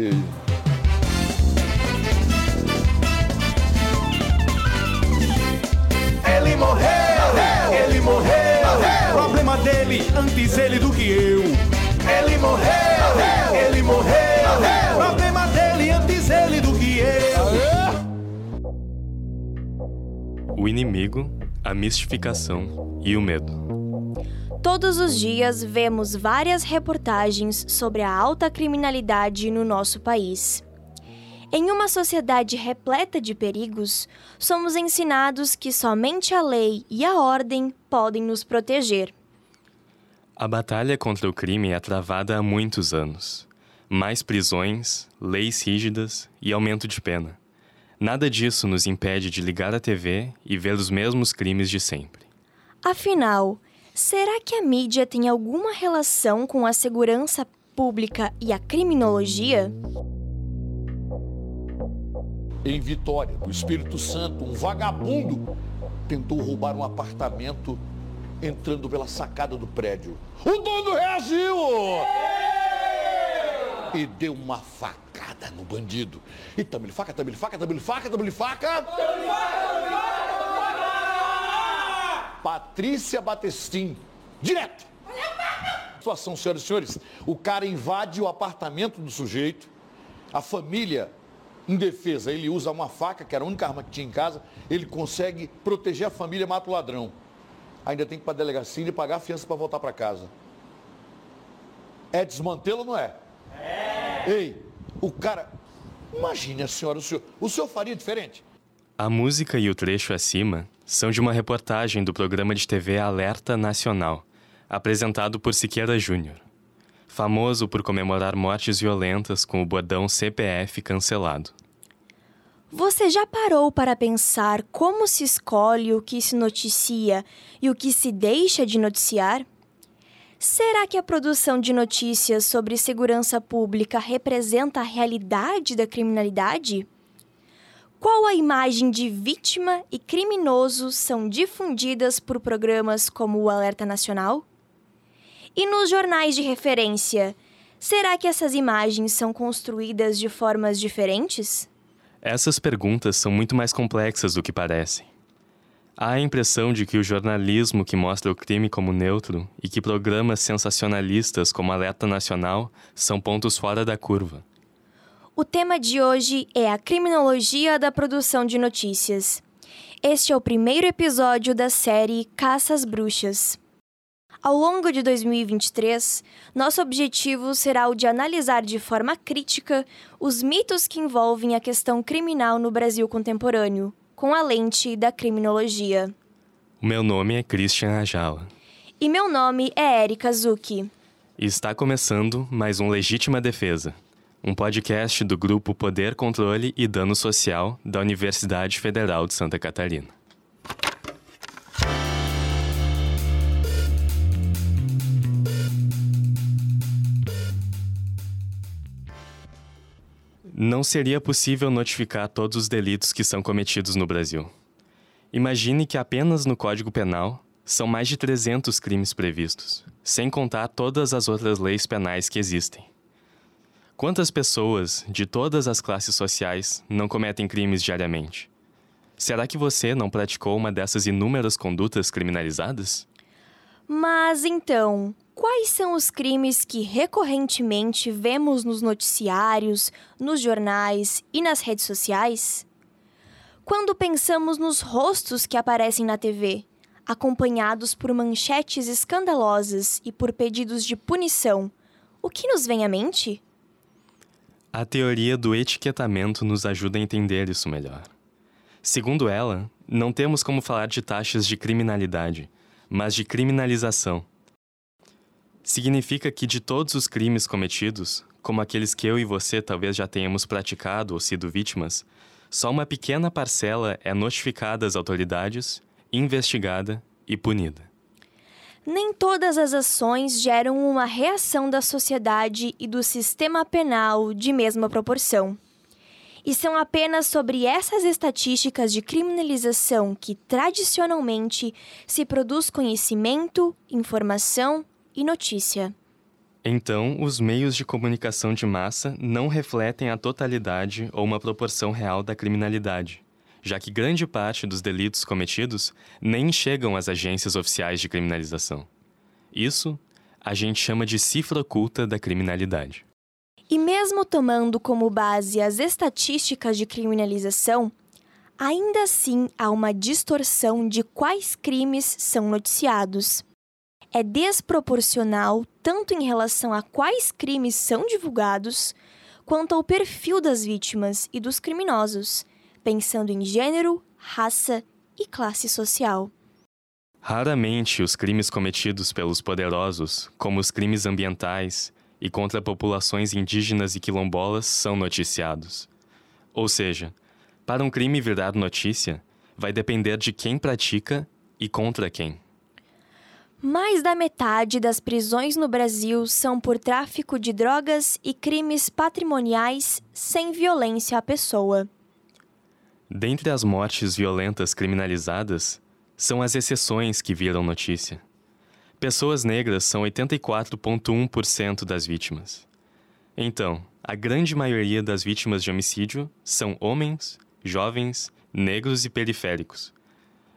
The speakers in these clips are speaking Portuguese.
Ele morreu, ele morreu. Problema dele, antes ele do que eu. Ele morreu, ele morreu. Problema dele, antes ele do que eu. O inimigo, a mistificação e o medo. Todos os dias vemos várias reportagens sobre a alta criminalidade no nosso país. Em uma sociedade repleta de perigos, somos ensinados que somente a lei e a ordem podem nos proteger. A batalha contra o crime é travada há muitos anos. Mais prisões, leis rígidas e aumento de pena. Nada disso nos impede de ligar a TV e ver os mesmos crimes de sempre. Afinal, será que a mídia tem alguma relação com a segurança pública e a criminologia? Em Vitória, no Espírito Santo, um vagabundo tentou roubar um apartamento entrando pela sacada do prédio. O dono reagiu! E deu uma facada no bandido. E tamo faca, tamo faca, tamo faca, tamo faca. Patrícia Batestin, direto. Situação, senhoras e senhores, o cara invade o apartamento do sujeito, a família indefesa, ele usa uma faca, que era a única arma que tinha em casa, ele consegue proteger a família, mata o ladrão. Ainda tem que ir para a delegacia e pagar a fiança para voltar para casa. É desmantelo ou não é? É. Ei, o cara, imagine senhora, o senhor, o senhor faria diferente? A música e o trecho acima são de uma reportagem do programa de TV Alerta Nacional, apresentado por Siqueira Júnior. Famoso por comemorar mortes violentas com o bordão CPF cancelado. Você já parou para pensar como se escolhe o que se noticia e o que se deixa de noticiar? Será que a produção de notícias sobre segurança pública representa a realidade da criminalidade? Qual a imagem de vítima e criminoso são difundidas por programas como o Alerta Nacional? E nos jornais de referência, será que essas imagens são construídas de formas diferentes? Essas perguntas são muito mais complexas do que parecem. Há a impressão de que o jornalismo que mostra o crime como neutro e que programas sensacionalistas como Alerta Nacional são pontos fora da curva. O tema de hoje é a criminologia da produção de notícias. Este é o primeiro episódio da série Caça às Bruxas. Ao longo de 2023, nosso objetivo será o de analisar de forma crítica os mitos que envolvem a questão criminal no Brasil contemporâneo, com a lente da criminologia. O meu nome é Christian Ajala. E meu nome é Erika Zucchi. E está começando mais um Legítima Defesa, um podcast do grupo Poder, Controle e Dano Social da Universidade Federal de Santa Catarina. Não seria possível notificar todos os delitos que são cometidos no Brasil. Imagine que apenas no Código Penal são mais de 300 crimes previstos, sem contar todas as outras leis penais que existem. Quantas pessoas, de todas as classes sociais, não cometem crimes diariamente? Será que você não praticou uma dessas inúmeras condutas criminalizadas? Mas então, quais são os crimes que recorrentemente vemos nos noticiários, nos jornais e nas redes sociais? Quando pensamos nos rostos que aparecem na TV, acompanhados por manchetes escandalosas e por pedidos de punição, o que nos vem à mente? A teoria do etiquetamento nos ajuda a entender isso melhor. Segundo ela, não temos como falar de taxas de criminalidade, mas de criminalização. Significa que de todos os crimes cometidos, como aqueles que eu e você talvez já tenhamos praticado ou sido vítimas, só uma pequena parcela é notificada às autoridades, investigada e punida. Nem todas as ações geram uma reação da sociedade e do sistema penal de mesma proporção. E são apenas sobre essas estatísticas de criminalização que tradicionalmente se produz conhecimento, informação e notícia. Então, os meios de comunicação de massa não refletem a totalidade ou uma proporção real da criminalidade, já que grande parte dos delitos cometidos nem chegam às agências oficiais de criminalização. Isso a gente chama de cifra oculta da criminalidade. E mesmo tomando como base as estatísticas de criminalização, ainda assim há uma distorção de quais crimes são noticiados. É desproporcional tanto em relação a quais crimes são divulgados, quanto ao perfil das vítimas e dos criminosos, pensando em gênero, raça e classe social. Raramente os crimes cometidos pelos poderosos, como os crimes ambientais e contra populações indígenas e quilombolas, são noticiados. Ou seja, para um crime virar notícia, vai depender de quem pratica e contra quem. Mais da metade das prisões no Brasil são por tráfico de drogas e crimes patrimoniais sem violência à pessoa. Dentre as mortes violentas criminalizadas, são as exceções que viram notícia. Pessoas negras são 84,1% das vítimas. Então, a grande maioria das vítimas de homicídio são homens, jovens, negros e periféricos.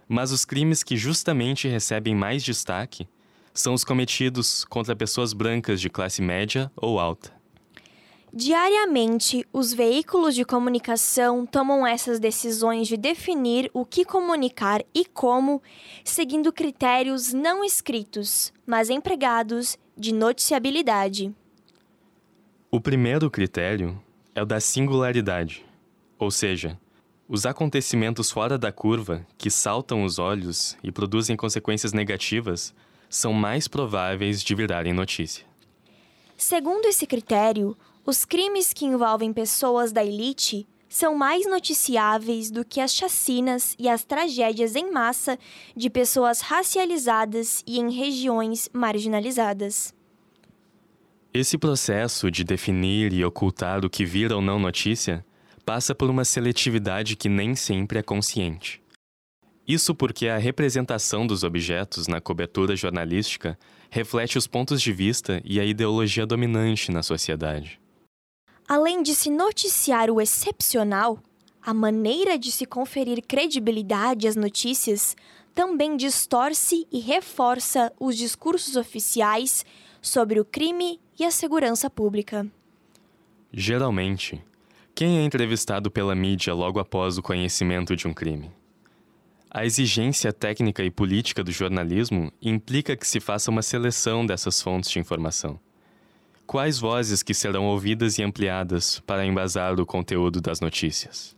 Mas os crimes que justamente recebem mais destaque são os cometidos contra pessoas brancas de classe média ou alta. Diariamente, os veículos de comunicação tomam essas decisões de definir o que comunicar e como, seguindo critérios não escritos, mas empregados de noticiabilidade. O primeiro critério é o da singularidade, ou seja, os acontecimentos fora da curva, que saltam os olhos e produzem consequências negativas, são mais prováveis de virarem notícia. Segundo esse critério, os crimes que envolvem pessoas da elite são mais noticiáveis do que as chacinas e as tragédias em massa de pessoas racializadas e em regiões marginalizadas. Esse processo de definir e ocultar o que vira ou não notícia passa por uma seletividade que nem sempre é consciente. Isso porque a representação dos objetos na cobertura jornalística reflete os pontos de vista e a ideologia dominante na sociedade. Além de se noticiar o excepcional, a maneira de se conferir credibilidade às notícias também distorce e reforça os discursos oficiais sobre o crime e a segurança pública. Geralmente, quem é entrevistado pela mídia logo após o conhecimento de um crime? A exigência técnica e política do jornalismo implica que se faça uma seleção dessas fontes de informação. Quais vozes que serão ouvidas e ampliadas para embasar o conteúdo das notícias?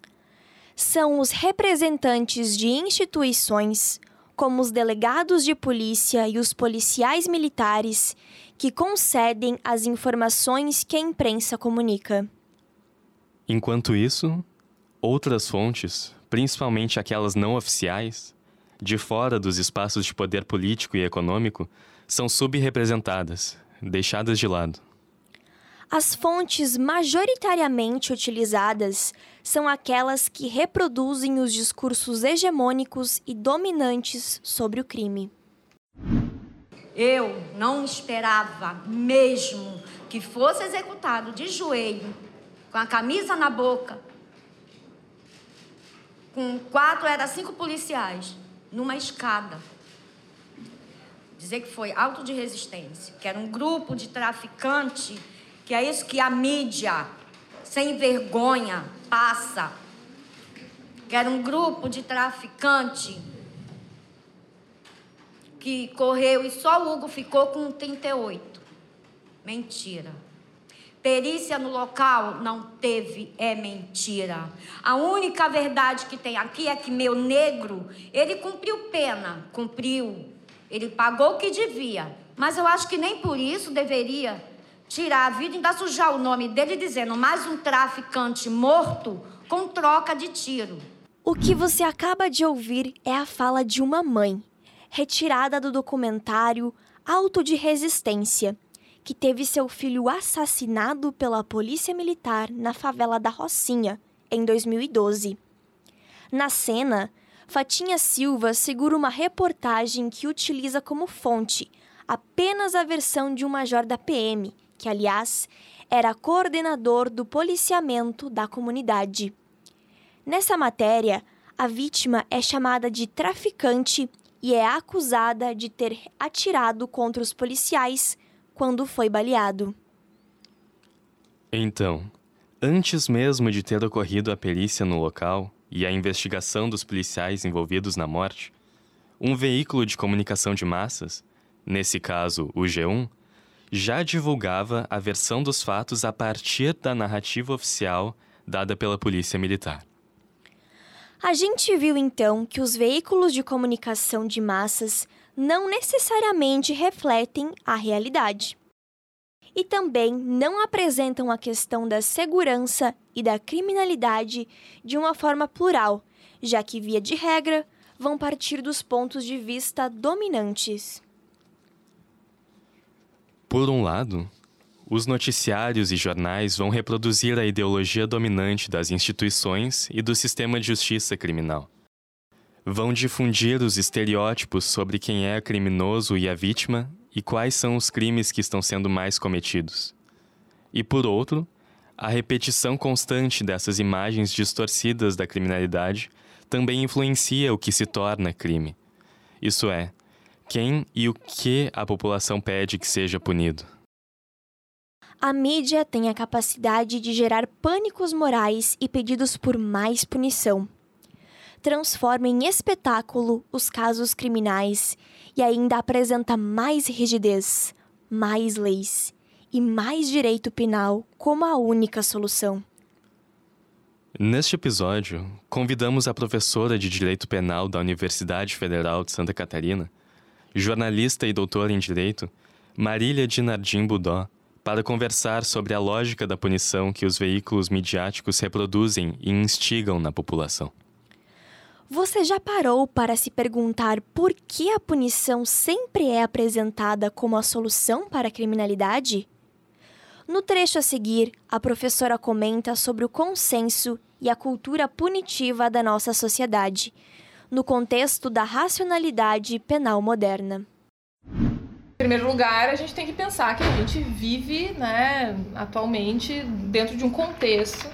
São os representantes de instituições, como os delegados de polícia e os policiais militares, que concedem as informações que a imprensa comunica. Enquanto isso, outras fontes, principalmente aquelas não oficiais, de fora dos espaços de poder político e econômico, são subrepresentadas, deixadas de lado. As fontes majoritariamente utilizadas são aquelas que reproduzem os discursos hegemônicos e dominantes sobre o crime. Eu não esperava mesmo que fosse executado de joelho, com a camisa na boca, com quatro, era cinco policiais, numa escada. Dizer que foi auto de resistência, que era um grupo de traficante que é isso que a mídia, sem vergonha, passa. Que era um grupo de traficante que correu e só o Hugo ficou com 38. Mentira. Perícia no local não teve, é mentira. A única verdade que tem aqui é que meu negro, ele cumpriu pena, cumpriu. Ele pagou o que devia. Mas eu acho que nem por isso deveria tirar a vida ainda sujar o nome dele dizendo mais um traficante morto com troca de tiro. O que você acaba de ouvir é a fala de uma mãe, retirada do documentário Auto de Resistência, que teve seu filho assassinado pela polícia militar na favela da Rocinha, em 2012. Na cena, Fatinha Silva segura uma reportagem que utiliza como fonte apenas a versão de um major da PM, que, aliás, era coordenador do policiamento da comunidade. Nessa matéria, a vítima é chamada de traficante e é acusada de ter atirado contra os policiais quando foi baleado. Então, antes mesmo de ter ocorrido a perícia no local e a investigação dos policiais envolvidos na morte, um veículo de comunicação de massas, nesse caso o G1, já divulgava a versão dos fatos a partir da narrativa oficial dada pela Polícia Militar. A gente viu então que os veículos de comunicação de massas não necessariamente refletem a realidade. E também não apresentam a questão da segurança e da criminalidade de uma forma plural, já que, via de regra, vão partir dos pontos de vista dominantes. Por um lado, os noticiários e jornais vão reproduzir a ideologia dominante das instituições e do sistema de justiça criminal. Vão difundir os estereótipos sobre quem é criminoso e a vítima e quais são os crimes que estão sendo mais cometidos. E por outro, a repetição constante dessas imagens distorcidas da criminalidade também influencia o que se torna crime. Isso é, quem e o que a população pede que seja punido. A mídia tem a capacidade de gerar pânicos morais e pedidos por mais punição. Transforma em espetáculo os casos criminais e ainda apresenta mais rigidez, mais leis e mais direito penal como a única solução. Neste episódio, convidamos a professora de Direito Penal da Universidade Federal de Santa Catarina, jornalista e doutora em Direito, Marília Dinardim Budó, para conversar sobre a lógica da punição que os veículos midiáticos reproduzem e instigam na população. Você já parou para se perguntar por que a punição sempre é apresentada como a solução para a criminalidade? No trecho a seguir, a professora comenta sobre o consenso e a cultura punitiva da nossa sociedade, no contexto da racionalidade penal moderna. Primeiro lugar, a gente tem que pensar que a gente vive, né, atualmente dentro de um contexto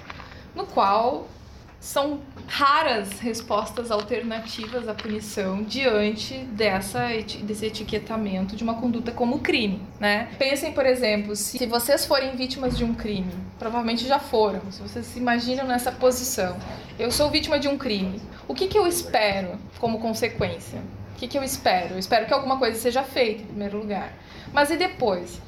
no qual são raras respostas alternativas à punição diante dessa, desse etiquetamento de uma conduta como crime, né? Pensem, por exemplo, se vocês forem vítimas de um crime, provavelmente já foram, se vocês se imaginam nessa posição, eu sou vítima de um crime, o que, que eu espero como consequência? que, que eu espero? Eu espero que alguma coisa seja feita, em primeiro lugar. Mas e depois?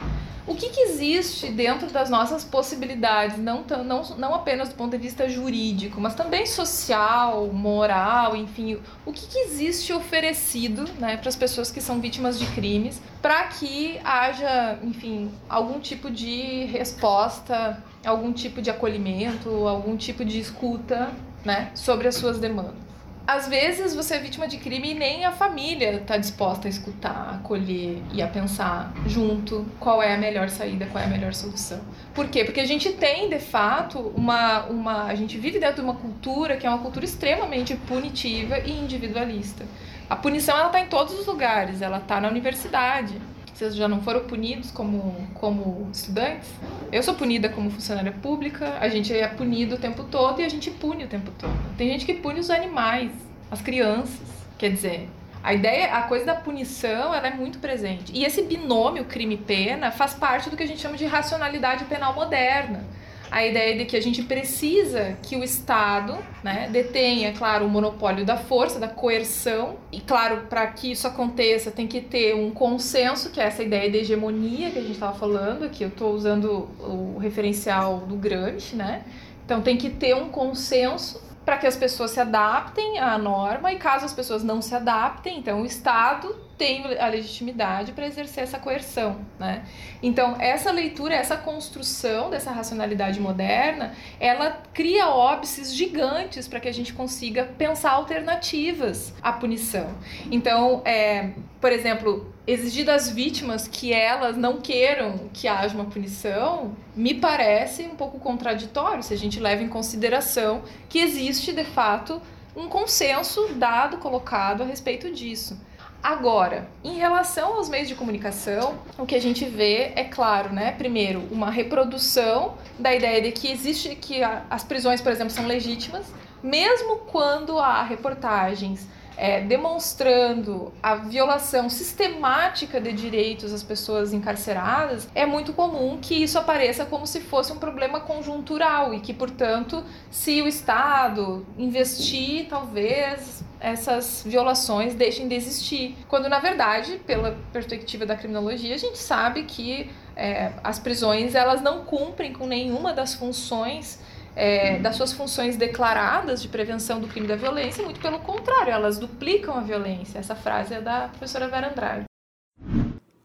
O que, que existe dentro das nossas possibilidades, não, não, não apenas do ponto de vista jurídico, mas também social, moral, enfim, o que, que existe oferecido né, para as pessoas que são vítimas de crimes para que haja, enfim, algum tipo de resposta, algum tipo de acolhimento, algum tipo de escuta né, sobre as suas demandas? Às vezes você é vítima de crime e nem a família está disposta a escutar, a acolher e a pensar junto qual é a melhor saída, qual é a melhor solução. Por quê? Porque a gente tem, de fato, uma, uma. A gente vive dentro de uma cultura que é uma cultura extremamente punitiva e individualista. A punição ela está em todos os lugares, ela está na universidade. Vocês já não foram punidos como, como estudantes? Eu sou punida como funcionária pública, a gente é punido o tempo todo e a gente pune o tempo todo. Tem gente que pune os animais, as crianças. Quer dizer, a ideia, a coisa da punição, ela é muito presente. E esse binômio crime-pena faz parte do que a gente chama de racionalidade penal moderna a ideia de que a gente precisa que o Estado né, detenha, claro, o monopólio da força, da coerção, e, claro, para que isso aconteça, tem que ter um consenso, que é essa ideia de hegemonia que a gente estava falando, que eu estou usando o referencial do Gramsci, né? Então, tem que ter um consenso para que as pessoas se adaptem à norma, e caso as pessoas não se adaptem, então o Estado tem a legitimidade para exercer essa coerção, né? Então, essa leitura, essa construção dessa racionalidade moderna, ela cria óbices gigantes para que a gente consiga pensar alternativas à punição. Então, é, por exemplo, exigir das vítimas que elas não queiram que haja uma punição, me parece um pouco contraditório se a gente leva em consideração que existe, de fato, um consenso dado, colocado a respeito disso. Agora, em relação aos meios de comunicação, o que a gente vê é claro, né? Primeiro, uma reprodução da ideia de que existe que as prisões, por exemplo, são legítimas, mesmo quando há reportagens é, demonstrando a violação sistemática de direitos das pessoas encarceradas, é muito comum que isso apareça como se fosse um problema conjuntural e que, portanto, se o Estado investir, talvez essas violações deixem de existir. Quando, na verdade, pela perspectiva da criminologia, a gente sabe que é, as prisões elas não cumprem com nenhuma das funções é, das suas funções declaradas de prevenção do crime da violência, muito pelo contrário, elas duplicam a violência. Essa frase é da professora Vera Andrade.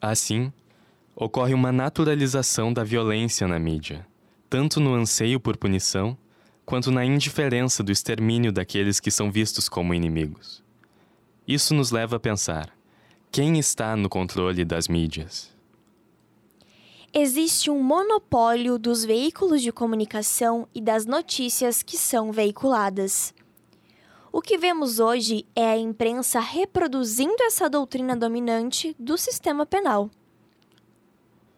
Assim, ocorre uma naturalização da violência na mídia, tanto no anseio por punição, quanto na indiferença do extermínio daqueles que são vistos como inimigos. Isso nos leva a pensar: quem está no controle das mídias? existe um monopólio dos veículos de comunicação e das notícias que são veiculadas. O que vemos hoje é a imprensa reproduzindo essa doutrina dominante do sistema penal.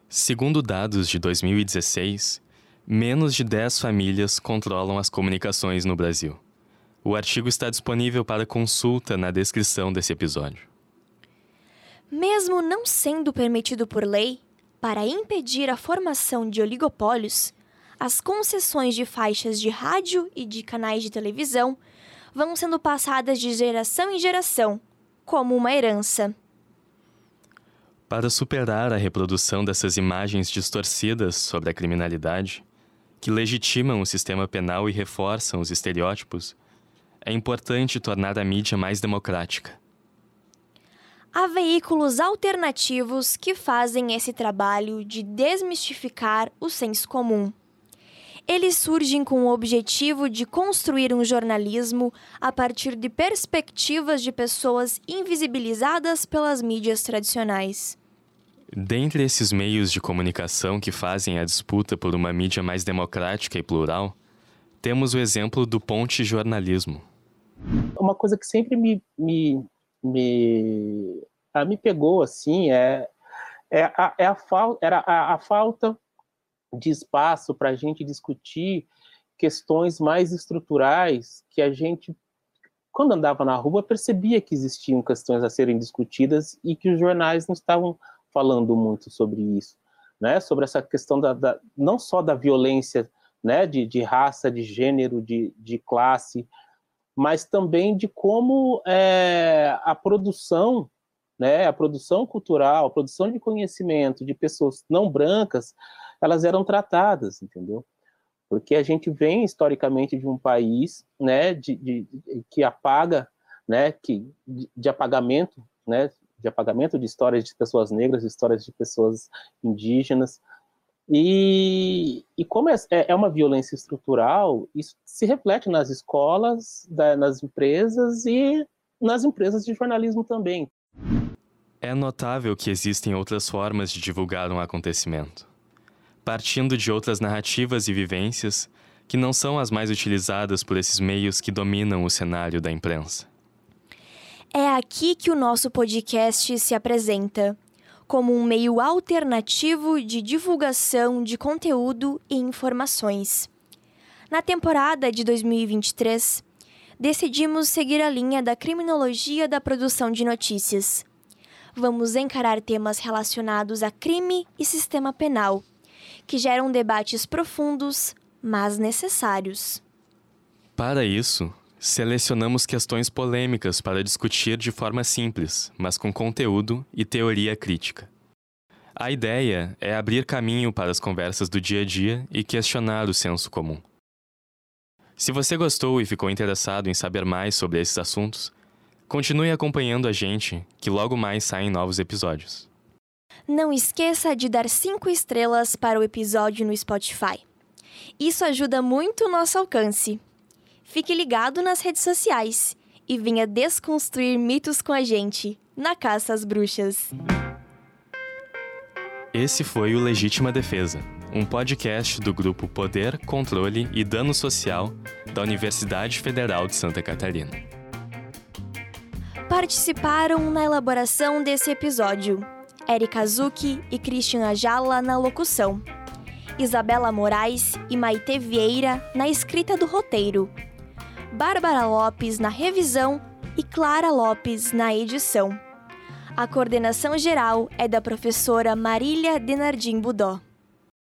Segundo dados de 2016, menos de 10 famílias controlam as comunicações no Brasil. O artigo está disponível para consulta na descrição desse episódio. Mesmo não sendo permitido por lei, para impedir a formação de oligopólios, as concessões de faixas de rádio e de canais de televisão vão sendo passadas de geração em geração, como uma herança. Para superar a reprodução dessas imagens distorcidas sobre a criminalidade, que legitimam o sistema penal e reforçam os estereótipos, é importante tornar a mídia mais democrática há veículos alternativos que fazem esse trabalho de desmistificar o senso comum. Eles surgem com o objetivo de construir um jornalismo a partir de perspectivas de pessoas invisibilizadas pelas mídias tradicionais. Dentre esses meios de comunicação que fazem a disputa por uma mídia mais democrática e plural, temos o exemplo do ponte jornalismo. Uma coisa que sempre me, me me, a, me pegou assim é, é, a, é a, fal, era a, a falta de espaço para a gente discutir questões mais estruturais que a gente, quando andava na rua, percebia que existiam questões a serem discutidas e que os jornais não estavam falando muito sobre isso, né? Sobre essa questão da, da não só da violência, né? De, de raça, de gênero, de, de classe, mas também de como é, a produção, né, a produção cultural, a produção de conhecimento de pessoas não brancas, elas eram tratadas, entendeu? Porque a gente vem historicamente de um país, né, de, de que apaga, né, que de, de apagamento, né, de apagamento de histórias de pessoas negras, de histórias de pessoas indígenas, e, e como é, é, é, uma violência estrutural, isso se reflete nas escolas, da, nas empresas e nas empresas de jornalismo também. É notável que existem outras formas de divulgar um acontecimento, partindo de outras narrativas e vivências que não são as mais utilizadas por esses meios que dominam o cenário da imprensa. É aqui que o nosso podcast se apresenta como um meio alternativo de divulgação de conteúdo e informações. Na temporada de 2023, decidimos seguir a linha da criminologia da produção de notícias. Vamos encarar temas relacionados a crime e sistema penal, que geram debates profundos, mas necessários. Para isso, Selecionamos questões polêmicas para discutir de forma simples, mas com conteúdo e teoria crítica. A ideia é abrir caminho para as conversas do dia a dia e questionar o senso comum. Se você gostou e ficou interessado em saber mais sobre esses assuntos, continue acompanhando a gente, que logo mais saem novos episódios. Não esqueça de dar 5 estrelas para o episódio no Spotify. Isso ajuda muito o nosso alcance. Fique ligado nas redes sociais e venha desconstruir mitos com a gente na Caça às Bruxas. Esse foi o Legítima Defesa, um podcast do grupo Poder, Controle e Dano Social da Universidade Federal de Santa Catarina. participaram na elaboração desse episódio. Erika Zucchi e Christian Ajala na locução. Isabela Moraes e Maite Vieira na escrita do roteiro. Bárbara Lopes na revisão e Clara Lopes na edição. A coordenação geral é da professora Marília Denardim Budó.